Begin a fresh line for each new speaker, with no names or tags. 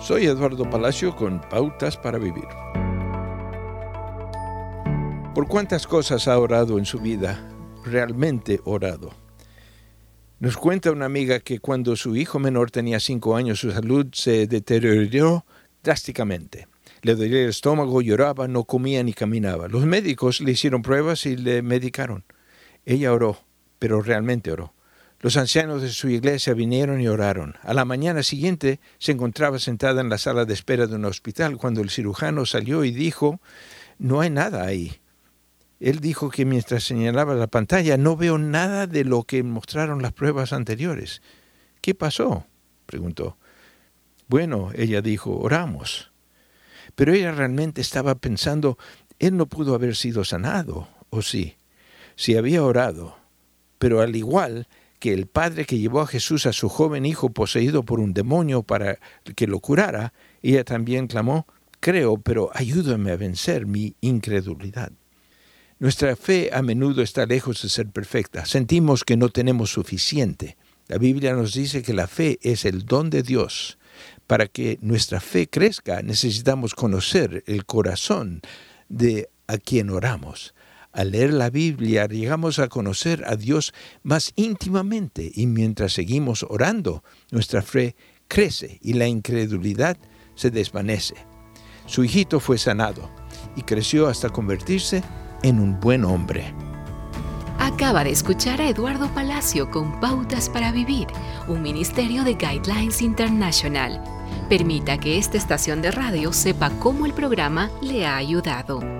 Soy Eduardo Palacio con Pautas para Vivir. ¿Por cuántas cosas ha orado en su vida? Realmente orado. Nos cuenta una amiga que cuando su hijo menor tenía cinco años su salud se deterioró drásticamente. Le dolía el estómago, lloraba, no comía ni caminaba. Los médicos le hicieron pruebas y le medicaron. Ella oró, pero realmente oró. Los ancianos de su iglesia vinieron y oraron. A la mañana siguiente se encontraba sentada en la sala de espera de un hospital cuando el cirujano salió y dijo, no hay nada ahí. Él dijo que mientras señalaba la pantalla, no veo nada de lo que mostraron las pruebas anteriores. ¿Qué pasó? preguntó. Bueno, ella dijo, oramos. Pero ella realmente estaba pensando, él no pudo haber sido sanado, ¿o sí? Si había orado, pero al igual que el padre que llevó a Jesús a su joven hijo poseído por un demonio para que lo curara, ella también clamó, creo, pero ayúdame a vencer mi incredulidad. Nuestra fe a menudo está lejos de ser perfecta. Sentimos que no tenemos suficiente. La Biblia nos dice que la fe es el don de Dios. Para que nuestra fe crezca necesitamos conocer el corazón de a quien oramos. Al leer la Biblia llegamos a conocer a Dios más íntimamente y mientras seguimos orando, nuestra fe crece y la incredulidad se desvanece. Su hijito fue sanado y creció hasta convertirse en un buen hombre.
Acaba de escuchar a Eduardo Palacio con Pautas para Vivir, un ministerio de Guidelines International. Permita que esta estación de radio sepa cómo el programa le ha ayudado.